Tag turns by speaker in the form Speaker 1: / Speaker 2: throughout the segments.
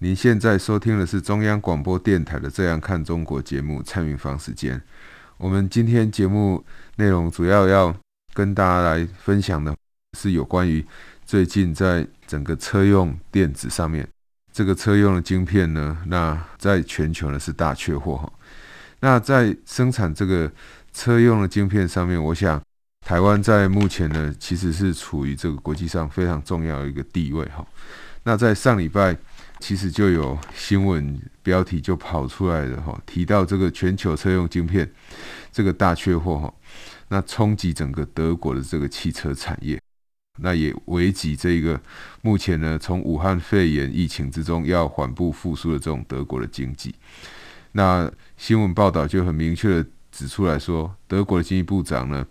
Speaker 1: 您现在收听的是中央广播电台的《这样看中国》节目，蔡明芳时间。我们今天节目内容主要要跟大家来分享的是有关于最近在整个车用电子上面，这个车用的晶片呢，那在全球呢是大缺货哈。那在生产这个车用的晶片上面，我想台湾在目前呢其实是处于这个国际上非常重要的一个地位哈。那在上礼拜。其实就有新闻标题就跑出来了哈，提到这个全球车用晶片这个大缺货哈，那冲击整个德国的这个汽车产业，那也危及这个目前呢从武汉肺炎疫情之中要缓步复苏的这种德国的经济。那新闻报道就很明确的指出来说，德国的经济部长呢，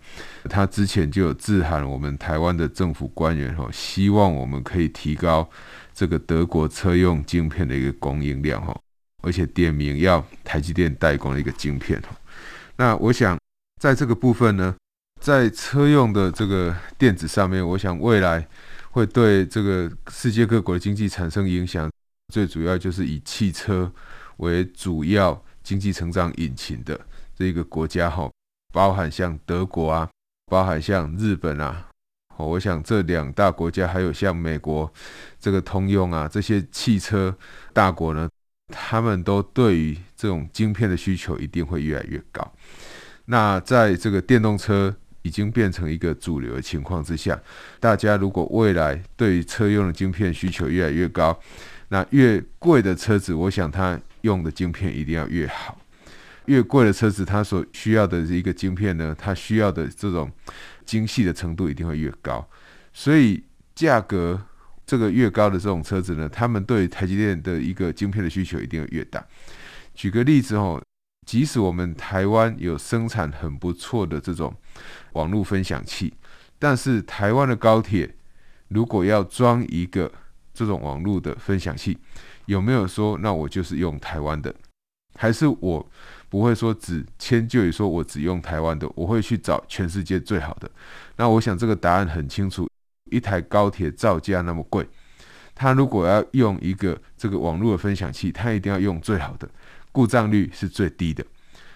Speaker 1: 他之前就有致函我们台湾的政府官员哈，希望我们可以提高。这个德国车用晶片的一个供应量哈，而且点名要台积电代工的一个晶片哈。那我想在这个部分呢，在车用的这个电子上面，我想未来会对这个世界各国的经济产生影响。最主要就是以汽车为主要经济成长引擎的这一个国家哈，包含像德国啊，包含像日本啊。我想这两大国家，还有像美国这个通用啊，这些汽车大国呢，他们都对于这种晶片的需求一定会越来越高。那在这个电动车已经变成一个主流的情况之下，大家如果未来对于车用的晶片需求越来越高，那越贵的车子，我想它用的晶片一定要越好。越贵的车子，它所需要的一个晶片呢，它需要的这种。精细的程度一定会越高，所以价格这个越高的这种车子呢，他们对台积电的一个晶片的需求一定会越大。举个例子哦，即使我们台湾有生产很不错的这种网络分享器，但是台湾的高铁如果要装一个这种网络的分享器，有没有说那我就是用台湾的，还是我？不会说只迁就于说我只用台湾的，我会去找全世界最好的。那我想这个答案很清楚，一台高铁造价那么贵，它如果要用一个这个网络的分享器，它一定要用最好的，故障率是最低的。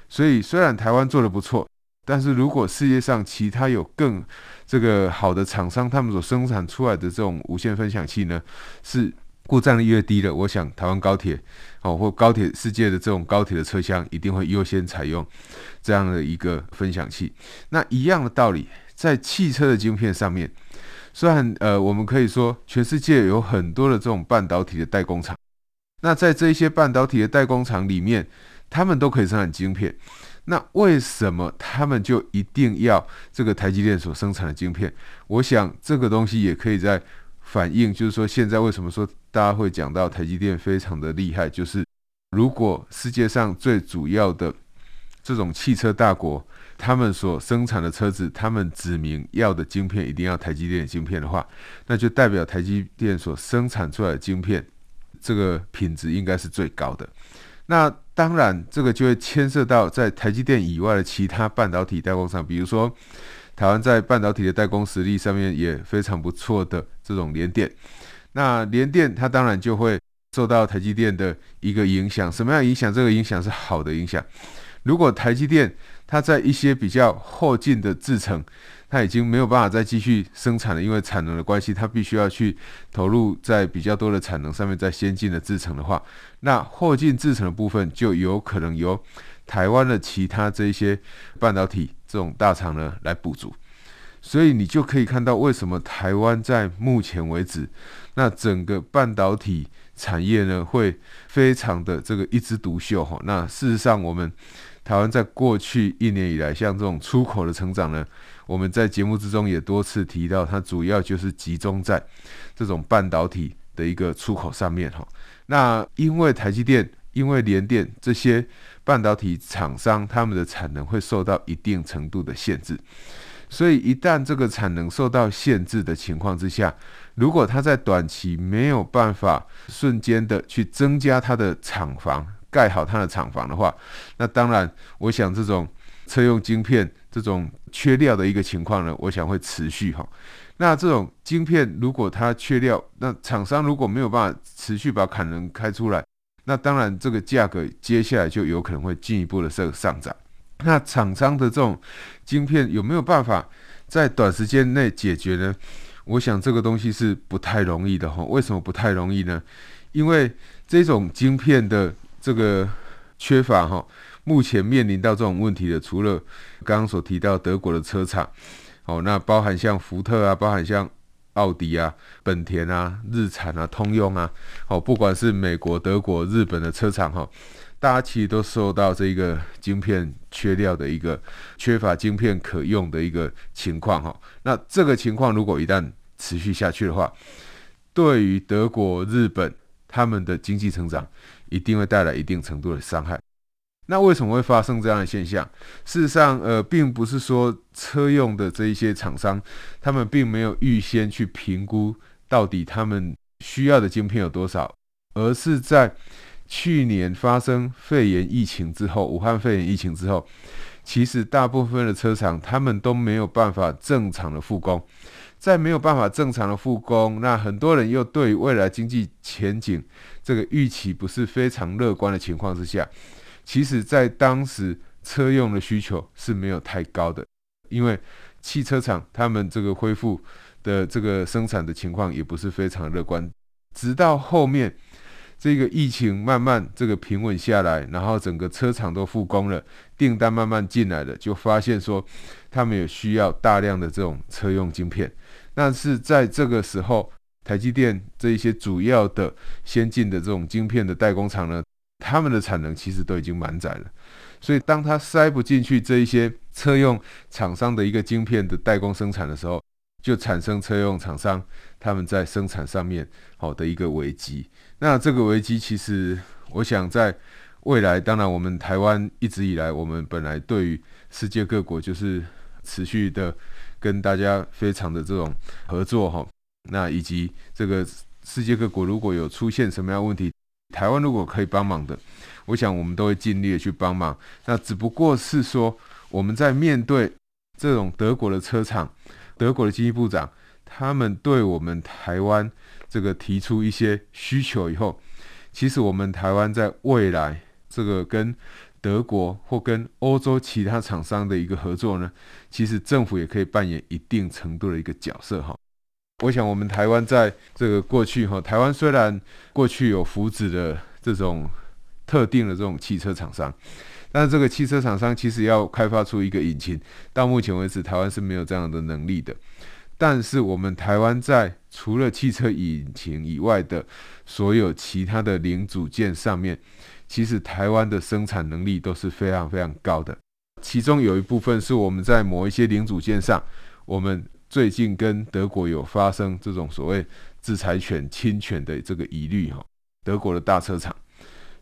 Speaker 1: 所以虽然台湾做得不错，但是如果世界上其他有更这个好的厂商，他们所生产出来的这种无线分享器呢，是。故障率越低的，我想台湾高铁哦，或高铁世界的这种高铁的车厢一定会优先采用这样的一个分享器。那一样的道理，在汽车的晶片上面，虽然呃，我们可以说全世界有很多的这种半导体的代工厂，那在这一些半导体的代工厂里面，他们都可以生产晶片。那为什么他们就一定要这个台积电所生产的晶片？我想这个东西也可以在。反映就是说，现在为什么说大家会讲到台积电非常的厉害？就是如果世界上最主要的这种汽车大国，他们所生产的车子，他们指明要的晶片一定要台积电的晶片的话，那就代表台积电所生产出来的晶片，这个品质应该是最高的。那当然，这个就会牵涉到在台积电以外的其他半导体代工厂，比如说。台湾在半导体的代工实力上面也非常不错的这种联电，那联电它当然就会受到台积电的一个影响。什么样影响？这个影响是好的影响。如果台积电它在一些比较后进的制程，它已经没有办法再继续生产了，因为产能的关系，它必须要去投入在比较多的产能上面，在先进的制程的话，那后进制程的部分就有可能由台湾的其他这一些半导体。这种大厂呢来补足，所以你就可以看到为什么台湾在目前为止，那整个半导体产业呢会非常的这个一枝独秀哈。那事实上，我们台湾在过去一年以来，像这种出口的成长呢，我们在节目之中也多次提到，它主要就是集中在这种半导体的一个出口上面哈。那因为台积电、因为联电这些半导体厂商，他们的产能会受到一定程度的限制，所以一旦这个产能受到限制的情况之下，如果他在短期没有办法瞬间的去增加他的厂房，盖好他的厂房的话，那当然，我想这种车用晶片这种缺料的一个情况呢，我想会持续哈。那这种晶片如果它缺料，那厂商如果没有办法持续把产能开出来，那当然这个价格接下来就有可能会进一步的这个上涨。那厂商的这种晶片有没有办法在短时间内解决呢？我想这个东西是不太容易的哈。为什么不太容易呢？因为这种晶片的这个缺乏哈，目前面临到这种问题的，除了刚刚所提到德国的车厂，哦，那包含像福特啊，包含像奥迪啊、本田啊、日产啊、通用啊，哦，不管是美国、德国、日本的车厂哈，大家其实都受到这个晶片缺料的一个缺乏晶片可用的一个情况哈。那这个情况如果一旦持续下去的话，对于德国、日本他们的经济成长一定会带来一定程度的伤害。那为什么会发生这样的现象？事实上，呃，并不是说车用的这一些厂商，他们并没有预先去评估到底他们需要的晶片有多少，而是在去年发生肺炎疫情之后，武汉肺炎疫情之后，其实大部分的车厂他们都没有办法正常的复工，在没有办法正常的复工，那很多人又对未来经济前景这个预期不是非常乐观的情况之下。其实，在当时车用的需求是没有太高的，因为汽车厂他们这个恢复的这个生产的情况也不是非常乐观。直到后面这个疫情慢慢这个平稳下来，然后整个车厂都复工了，订单慢慢进来了，就发现说他们也需要大量的这种车用晶片。但是在这个时候，台积电这一些主要的先进的这种晶片的代工厂呢，他们的产能其实都已经满载了，所以当他塞不进去这一些车用厂商的一个晶片的代工生产的时候，就产生车用厂商他们在生产上面好的一个危机。那这个危机其实，我想在未来，当然我们台湾一直以来，我们本来对于世界各国就是持续的跟大家非常的这种合作哈。那以及这个世界各国如果有出现什么样问题，台湾如果可以帮忙的，我想我们都会尽力的去帮忙。那只不过是说，我们在面对这种德国的车厂、德国的经济部长，他们对我们台湾这个提出一些需求以后，其实我们台湾在未来这个跟德国或跟欧洲其他厂商的一个合作呢，其实政府也可以扮演一定程度的一个角色哈。我想，我们台湾在这个过去哈，台湾虽然过去有福祉的这种特定的这种汽车厂商，但是这个汽车厂商其实要开发出一个引擎，到目前为止，台湾是没有这样的能力的。但是我们台湾在除了汽车引擎以外的所有其他的零组件上面，其实台湾的生产能力都是非常非常高的。其中有一部分是我们在某一些零组件上，我们。最近跟德国有发生这种所谓制裁权侵权的这个疑虑哈，德国的大车厂，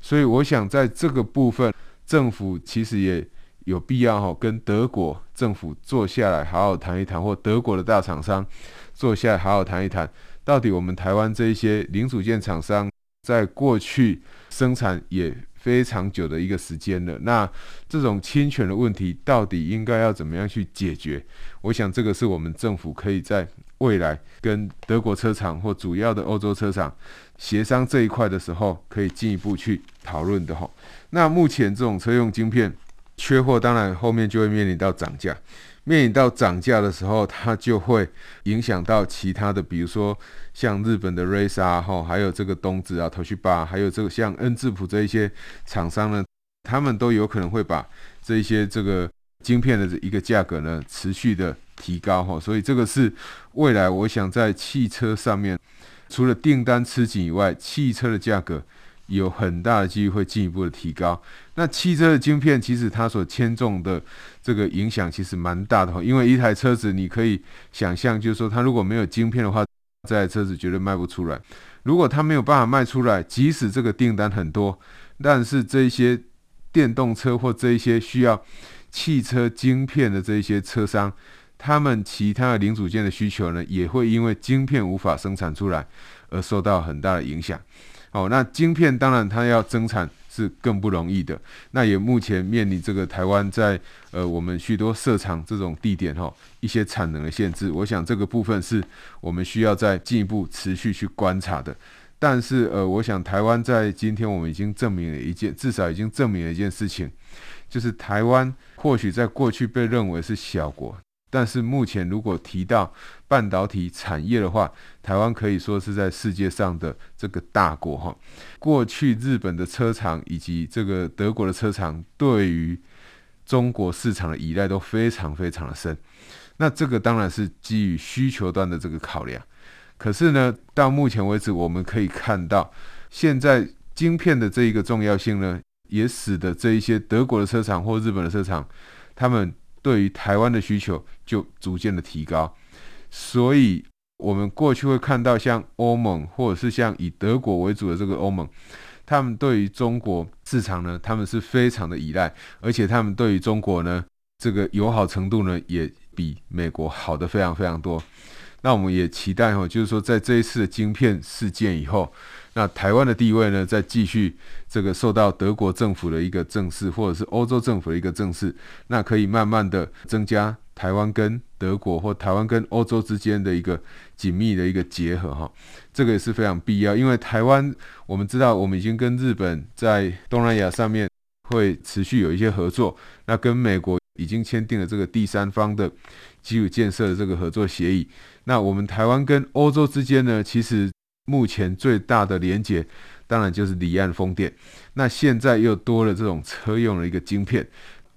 Speaker 1: 所以我想在这个部分，政府其实也有必要哈跟德国政府坐下来好好谈一谈，或德国的大厂商坐下来好好谈一谈，到底我们台湾这一些零组件厂商在过去生产也非常久的一个时间了，那这种侵权的问题到底应该要怎么样去解决？我想这个是我们政府可以在未来跟德国车厂或主要的欧洲车厂协商这一块的时候，可以进一步去讨论的哈。那目前这种车用晶片缺货，当然后面就会面临到涨价。面临到涨价的时候，它就会影响到其他的，比如说像日本的瑞萨哈，还有这个东芝啊、台积八还有这个像恩智浦这一些厂商呢，他们都有可能会把这一些这个晶片的一个价格呢持续的提高哈，所以这个是未来我想在汽车上面，除了订单吃紧以外，汽车的价格。有很大的机会会进一步的提高。那汽车的晶片其实它所牵重的这个影响其实蛮大的，因为一台车子你可以想象，就是说它如果没有晶片的话，这台车子绝对卖不出来。如果他没有办法卖出来，即使这个订单很多，但是这些电动车或这一些需要汽车晶片的这一些车商，他们其他的零组件的需求呢，也会因为晶片无法生产出来而受到很大的影响。哦，那晶片当然它要增产。是更不容易的。那也目前面临这个台湾在呃我们许多设厂这种地点哈、一些产能的限制，我想这个部分是我们需要再进一步持续去观察的。但是呃，我想台湾在今天我们已经证明了一件，至少已经证明了一件事情，就是台湾或许在过去被认为是小国。但是目前，如果提到半导体产业的话，台湾可以说是在世界上的这个大国哈。过去日本的车厂以及这个德国的车厂对于中国市场的依赖都非常非常的深。那这个当然是基于需求端的这个考量。可是呢，到目前为止，我们可以看到，现在晶片的这一个重要性呢，也使得这一些德国的车厂或日本的车厂，他们。对于台湾的需求就逐渐的提高，所以我们过去会看到像欧盟或者是像以德国为主的这个欧盟，他们对于中国市场呢，他们是非常的依赖，而且他们对于中国呢，这个友好程度呢，也比美国好的非常非常多。那我们也期待哈，就是说在这一次的晶片事件以后。那台湾的地位呢，再继续这个受到德国政府的一个正视，或者是欧洲政府的一个正视，那可以慢慢的增加台湾跟德国或台湾跟欧洲之间的一个紧密的一个结合哈，这个也是非常必要，因为台湾我们知道我们已经跟日本在东南亚上面会持续有一些合作，那跟美国已经签订了这个第三方的基础建设的这个合作协议，那我们台湾跟欧洲之间呢，其实。目前最大的连接，当然就是离岸风电。那现在又多了这种车用的一个晶片，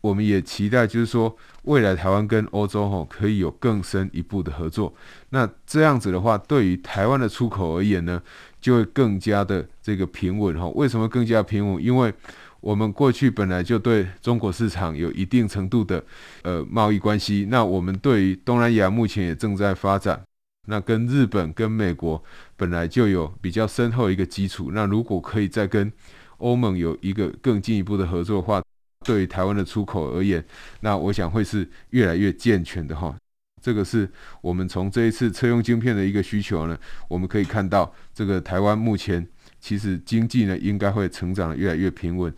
Speaker 1: 我们也期待，就是说未来台湾跟欧洲吼可以有更深一步的合作。那这样子的话，对于台湾的出口而言呢，就会更加的这个平稳哈。为什么更加平稳？因为我们过去本来就对中国市场有一定程度的呃贸易关系。那我们对于东南亚目前也正在发展。那跟日本、跟美国本来就有比较深厚一个基础，那如果可以再跟欧盟有一个更进一步的合作的话，对于台湾的出口而言，那我想会是越来越健全的哈。这个是我们从这一次车用晶片的一个需求呢，我们可以看到，这个台湾目前其实经济呢应该会成长得越来越平稳。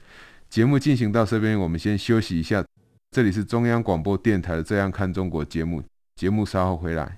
Speaker 1: 节目进行到这边，我们先休息一下。这里是中央广播电台的《这样看中国》节目，节目稍后回来。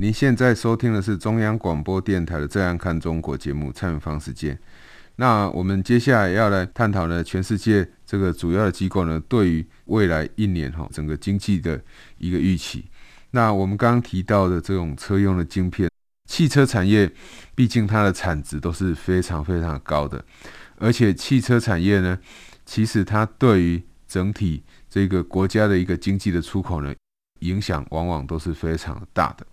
Speaker 1: 您现在收听的是中央广播电台的《这样看中国》节目，蔡明芳时间。那我们接下来要来探讨呢，全世界这个主要的机构呢，对于未来一年哈整个经济的一个预期。那我们刚刚提到的这种车用的晶片，汽车产业毕竟它的产值都是非常非常高的，而且汽车产业呢，其实它对于整体这个国家的一个经济的出口呢，影响往往都是非常大的。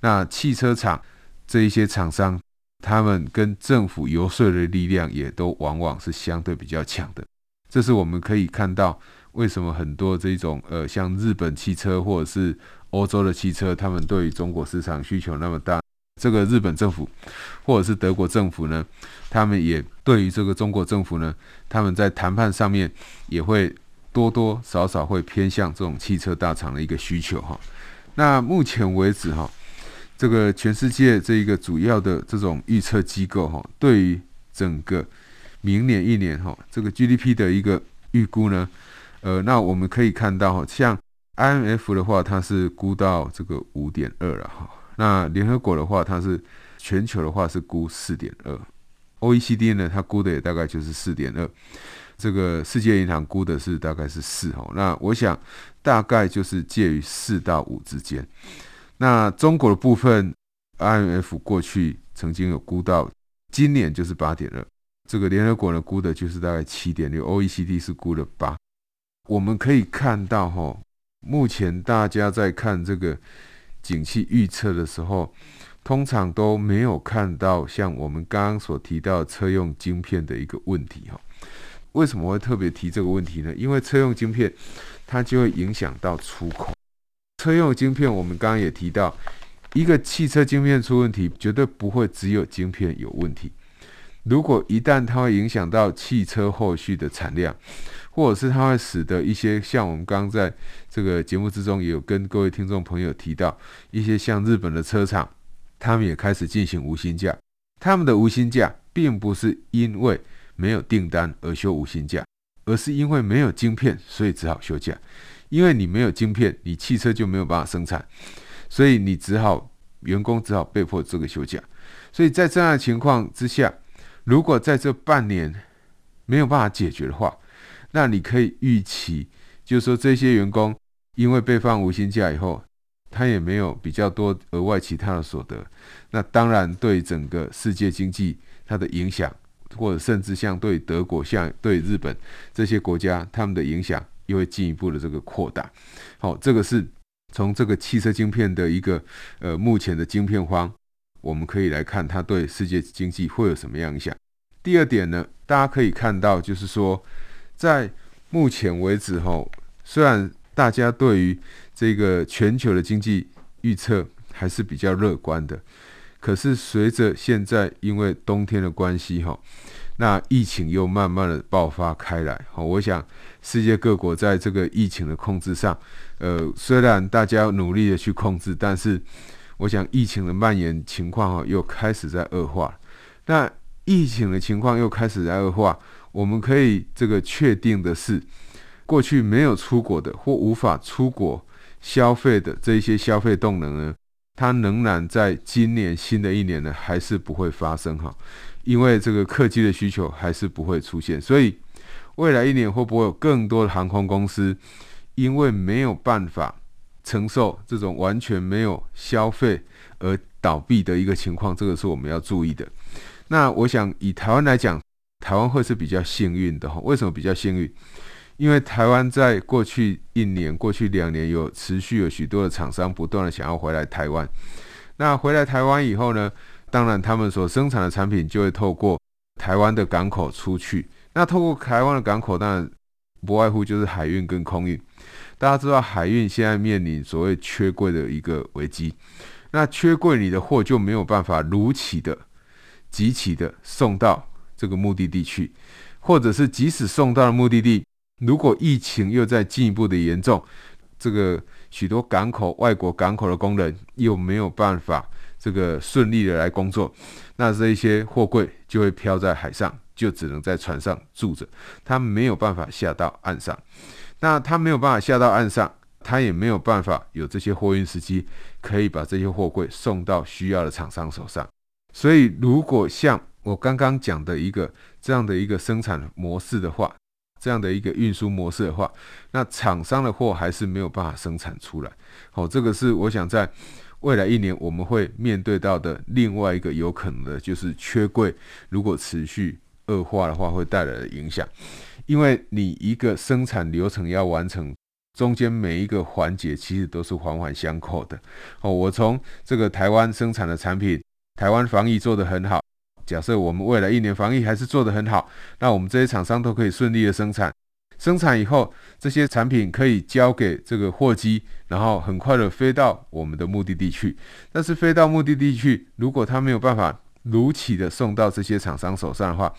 Speaker 1: 那汽车厂这一些厂商，他们跟政府游说的力量也都往往是相对比较强的。这是我们可以看到为什么很多这种呃，像日本汽车或者是欧洲的汽车，他们对于中国市场需求那么大。这个日本政府或者是德国政府呢，他们也对于这个中国政府呢，他们在谈判上面也会多多少少会偏向这种汽车大厂的一个需求哈。那目前为止哈，这个全世界这一个主要的这种预测机构哈，对于整个明年一年哈，这个 GDP 的一个预估呢，呃，那我们可以看到哈，像 IMF 的话，它是估到这个五点二了哈。那联合国的话，它是全球的话是估四点二，OECD 呢，它估的也大概就是四点二。这个世界银行估的是大概是四哈。那我想大概就是介于四到五之间。那中国的部分，IMF 过去曾经有估到今年就是八点二。这个联合国呢估的就是大概七点六，OECD 是估了八。我们可以看到哈，目前大家在看这个景气预测的时候，通常都没有看到像我们刚刚所提到车用晶片的一个问题哈。为什么会特别提这个问题呢？因为车用晶片它就会影响到出口。车用晶片我们刚刚也提到，一个汽车晶片出问题，绝对不会只有晶片有问题。如果一旦它会影响到汽车后续的产量，或者是它会使得一些像我们刚刚在这个节目之中也有跟各位听众朋友提到，一些像日本的车厂，他们也开始进行无薪假。他们的无薪假并不是因为没有订单而休无薪假，而是因为没有晶片，所以只好休假。因为你没有晶片，你汽车就没有办法生产，所以你只好员工只好被迫这个休假。所以在这样的情况之下，如果在这半年没有办法解决的话，那你可以预期，就是说这些员工因为被放无薪假以后，他也没有比较多额外其他的所得，那当然对整个世界经济它的影响，或者甚至像对德国、像对日本这些国家，他们的影响又会进一步的这个扩大。好，这个是从这个汽车晶片的一个呃目前的晶片荒。我们可以来看它对世界经济会有什么影响。第二点呢，大家可以看到，就是说，在目前为止，哈，虽然大家对于这个全球的经济预测还是比较乐观的，可是随着现在因为冬天的关系，哈，那疫情又慢慢的爆发开来，好，我想世界各国在这个疫情的控制上，呃，虽然大家努力的去控制，但是。我想疫情的蔓延情况哈，又开始在恶化。那疫情的情况又开始在恶化，我们可以这个确定的是，过去没有出国的或无法出国消费的这一些消费动能呢，它仍然在今年新的一年呢，还是不会发生哈，因为这个客机的需求还是不会出现。所以未来一年会不会有更多的航空公司因为没有办法承受这种完全没有消费而倒闭的一个情况，这个是我们要注意的。那我想以台湾来讲，台湾会是比较幸运的哈。为什么比较幸运？因为台湾在过去一年、过去两年有持续有许多的厂商不断的想要回来台湾。那回来台湾以后呢，当然他们所生产的产品就会透过台湾的港口出去。那透过台湾的港口，当然不外乎就是海运跟空运。大家知道海运现在面临所谓缺柜的一个危机，那缺柜你的货就没有办法如期的、即期的送到这个目的地去，或者是即使送到了目的地，如果疫情又在进一步的严重，这个许多港口、外国港口的工人又没有办法这个顺利的来工作，那这一些货柜就会飘在海上，就只能在船上住着，他没有办法下到岸上。那他没有办法下到岸上，他也没有办法有这些货运司机可以把这些货柜送到需要的厂商手上。所以，如果像我刚刚讲的一个这样的一个生产模式的话，这样的一个运输模式的话，那厂商的货还是没有办法生产出来。好，这个是我想在未来一年我们会面对到的另外一个有可能的，就是缺柜如果持续恶化的话，会带来的影响。因为你一个生产流程要完成，中间每一个环节其实都是环环相扣的。哦，我从这个台湾生产的产品，台湾防疫做得很好。假设我们未来一年防疫还是做得很好，那我们这些厂商都可以顺利的生产。生产以后，这些产品可以交给这个货机，然后很快的飞到我们的目的地去。但是飞到目的地去，如果他没有办法如期的送到这些厂商手上的话，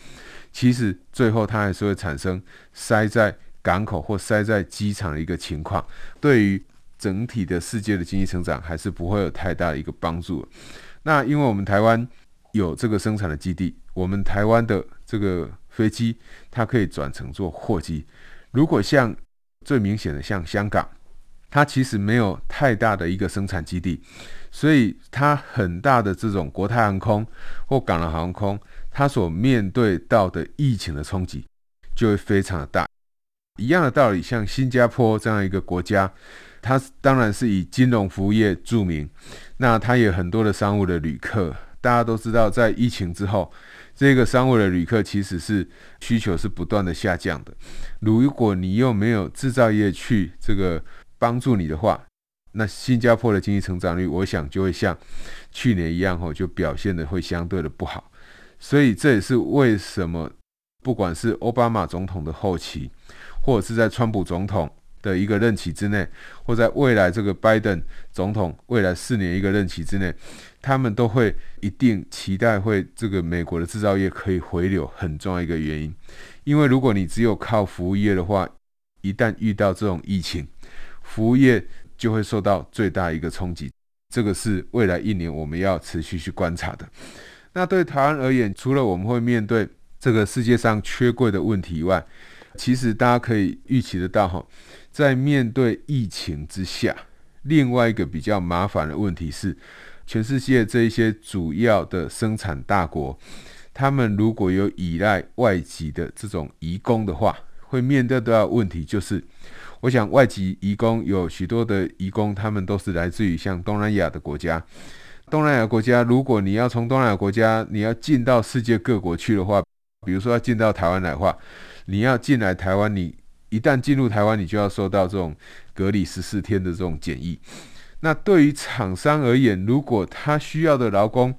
Speaker 1: 其实最后它还是会产生塞在港口或塞在机场的一个情况。对于整体的世界的经济成长还是不会有太大的一个帮助。那因为我们台湾有这个生产的基地，我们台湾的这个飞机它可以转成做货机。如果像最明显的像香港，它其实没有太大的一个生产基地，所以它很大的这种国泰航空或港龙航空，它所面对到的疫情的冲击就会非常的大。一样的道理，像新加坡这样一个国家，它当然是以金融服务业著名，那它也有很多的商务的旅客。大家都知道，在疫情之后，这个商务的旅客其实是需求是不断的下降的。如果你又没有制造业去这个帮助你的话，那新加坡的经济成长率，我想就会像去年一样吼，就表现的会相对的不好。所以这也是为什么，不管是奥巴马总统的后期，或者是在川普总统的一个任期之内，或在未来这个拜登总统未来四年一个任期之内，他们都会一定期待会这个美国的制造业可以回流，很重要一个原因。因为如果你只有靠服务业的话，一旦遇到这种疫情，服务业就会受到最大一个冲击，这个是未来一年我们要持续去观察的。那对台湾而言，除了我们会面对这个世界上缺柜的问题以外，其实大家可以预期得到哈，在面对疫情之下，另外一个比较麻烦的问题是，全世界这一些主要的生产大国，他们如果有依赖外籍的这种移工的话，会面对的问题就是。我想，外籍移工有许多的移工，他们都是来自于像东南亚的国家。东南亚国家，如果你要从东南亚国家，你要进到世界各国去的话，比如说要进到台湾来的话，你要进来台湾，你一旦进入台湾，你就要受到这种隔离十四天的这种检疫。那对于厂商而言，如果他需要的劳工，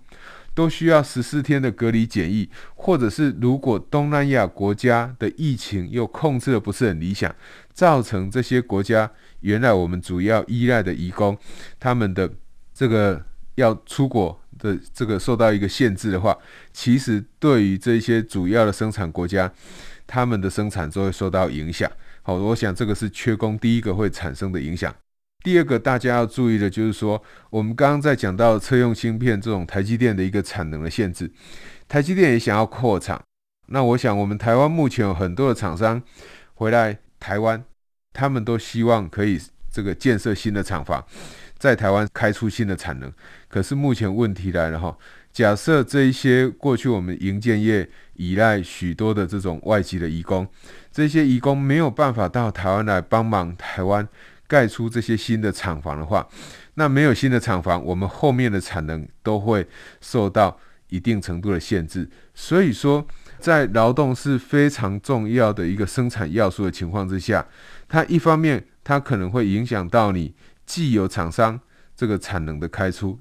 Speaker 1: 都需要十四天的隔离检疫，或者是如果东南亚国家的疫情又控制的不是很理想，造成这些国家原来我们主要依赖的移工，他们的这个要出国的这个受到一个限制的话，其实对于这些主要的生产国家，他们的生产就会受到影响。好，我想这个是缺工第一个会产生的影响。第二个大家要注意的就是说，我们刚刚在讲到车用芯片这种台积电的一个产能的限制，台积电也想要扩厂。那我想，我们台湾目前有很多的厂商回来台湾，他们都希望可以这个建设新的厂房，在台湾开出新的产能。可是目前问题来了哈，假设这一些过去我们营建业依赖许多的这种外籍的移工，这些移工没有办法到台湾来帮忙台湾。盖出这些新的厂房的话，那没有新的厂房，我们后面的产能都会受到一定程度的限制。所以说，在劳动是非常重要的一个生产要素的情况之下，它一方面它可能会影响到你既有厂商这个产能的开出，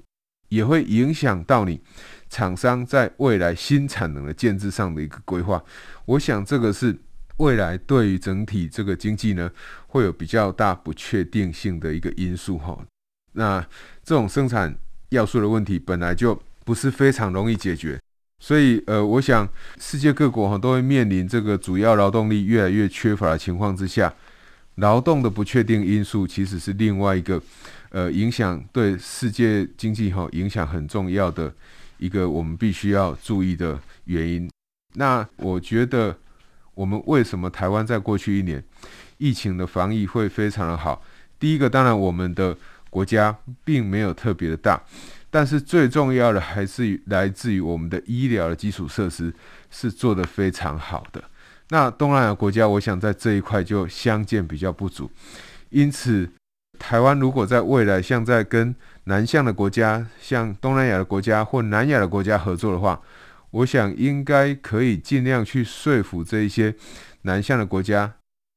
Speaker 1: 也会影响到你厂商在未来新产能的建置上的一个规划。我想这个是。未来对于整体这个经济呢，会有比较大不确定性的一个因素哈。那这种生产要素的问题本来就不是非常容易解决，所以呃，我想世界各国哈都会面临这个主要劳动力越来越缺乏的情况之下，劳动的不确定因素其实是另外一个呃影响对世界经济哈影响很重要的一个我们必须要注意的原因。那我觉得。我们为什么台湾在过去一年疫情的防疫会非常的好？第一个，当然我们的国家并没有特别的大，但是最重要的还是来自于我们的医疗的基础设施是做得非常好的。那东南亚国家，我想在这一块就相见比较不足。因此，台湾如果在未来像在跟南向的国家，像东南亚的国家或南亚的国家合作的话，我想应该可以尽量去说服这一些南向的国家，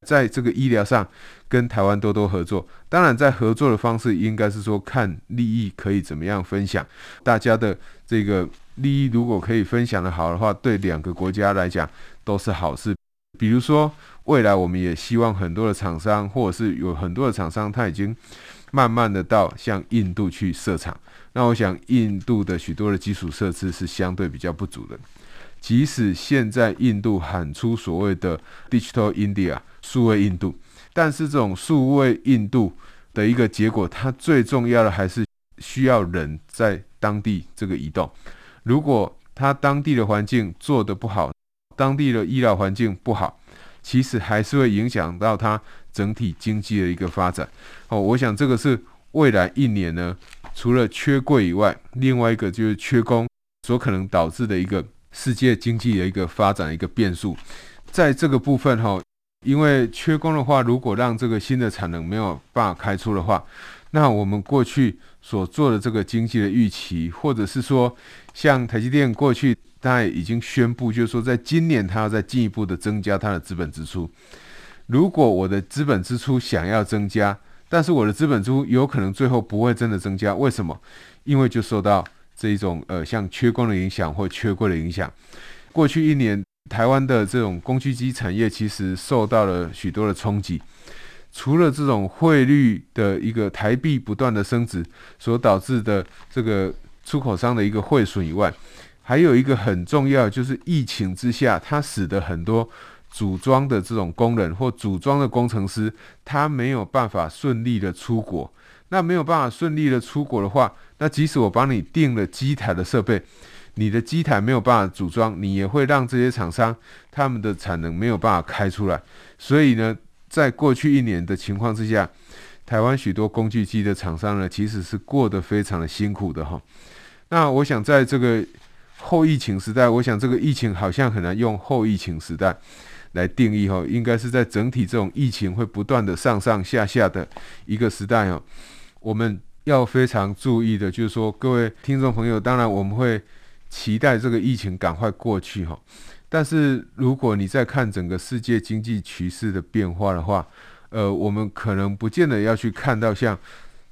Speaker 1: 在这个医疗上跟台湾多多合作。当然，在合作的方式应该是说看利益可以怎么样分享。大家的这个利益如果可以分享的好的话，对两个国家来讲都是好事。比如说，未来我们也希望很多的厂商，或者是有很多的厂商，他已经慢慢的到像印度去设厂。那我想，印度的许多的基础设施是相对比较不足的。即使现在印度喊出所谓的 Digital India 数位印度，但是这种数位印度，的一个结果，它最重要的还是需要人在当地这个移动。如果他当地的环境做得不好，当地的医疗环境不好，其实还是会影响到他整体经济的一个发展。哦，我想这个是未来一年呢，除了缺柜以外，另外一个就是缺工所可能导致的一个世界经济的一个发展的一个变数。在这个部分哈，因为缺工的话，如果让这个新的产能没有办法开出的话，那我们过去所做的这个经济的预期，或者是说像台积电过去。他已经宣布，就是说，在今年他要再进一步的增加他的资本支出。如果我的资本支出想要增加，但是我的资本支出有可能最后不会真的增加，为什么？因为就受到这一种呃，像缺工的影响或缺柜的影响。过去一年，台湾的这种工具机产业其实受到了许多的冲击。除了这种汇率的一个台币不断的升值所导致的这个出口商的一个汇损以外，还有一个很重要，就是疫情之下，它使得很多组装的这种工人或组装的工程师，他没有办法顺利的出国。那没有办法顺利的出国的话，那即使我帮你订了机台的设备，你的机台没有办法组装，你也会让这些厂商他们的产能没有办法开出来。所以呢，在过去一年的情况之下，台湾许多工具机的厂商呢，其实是过得非常的辛苦的哈。那我想在这个。后疫情时代，我想这个疫情好像很难用后疫情时代来定义哈，应该是在整体这种疫情会不断的上上下下的一个时代哦。我们要非常注意的，就是说各位听众朋友，当然我们会期待这个疫情赶快过去哈。但是如果你在看整个世界经济趋势的变化的话，呃，我们可能不见得要去看到像。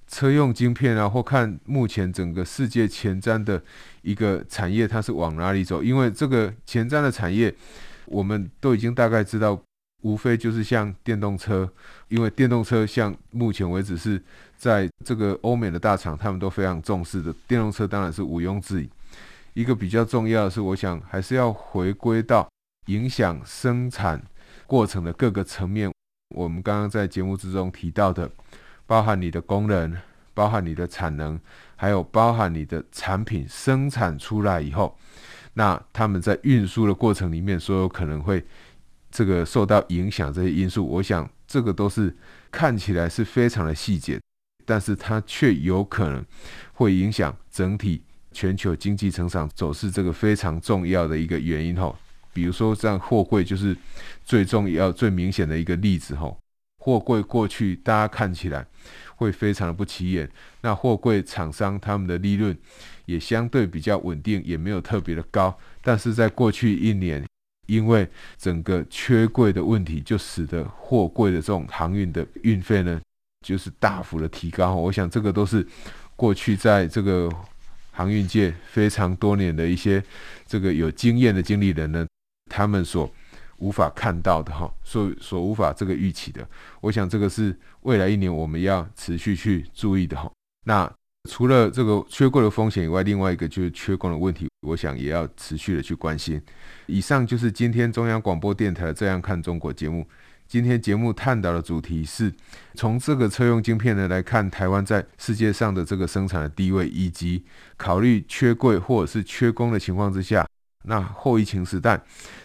Speaker 1: 车用晶片啊，或看目前整个世界前瞻的一个产业，它是往哪里走？因为这个前瞻的产业，我们都已经大概知道，无非就是像电动车，因为电动车像目前为止是在这个欧美的大厂，他们都非常重视的。电动车当然是毋庸置疑。一个比较重要的是，我想还是要回归到影响生产过程的各个层面。我们刚刚在节目之中提到的。包含你的工人，包含你的产能，还有包含你的产品生产出来以后，那他们在运输的过程里面，所有可能会这个受到影响这些因素，我想这个都是看起来是非常的细节，但是它却有可能会影响整体全球经济成长走势，这个非常重要的一个原因吼。比如说像货柜就是最重要、最明显的一个例子吼。货柜过去大家看起来会非常的不起眼，那货柜厂商他们的利润也相对比较稳定，也没有特别的高。但是在过去一年，因为整个缺柜的问题，就使得货柜的这种航运的运费呢，就是大幅的提高。我想这个都是过去在这个航运界非常多年的一些这个有经验的经理人呢，他们所。无法看到的哈，所所无法这个预期的，我想这个是未来一年我们要持续去注意的哈。那除了这个缺柜的风险以外，另外一个就是缺工的问题，我想也要持续的去关心。以上就是今天中央广播电台《这样看中国》节目。今天节目探讨的主题是从这个车用晶片呢来看台湾在世界上的这个生产的地位，以及考虑缺柜或者是缺工的情况之下，那后疫情时代。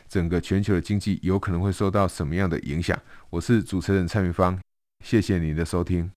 Speaker 1: 整个全球的经济有可能会受到什么样的影响？我是主持人蔡明芳，谢谢您的收听。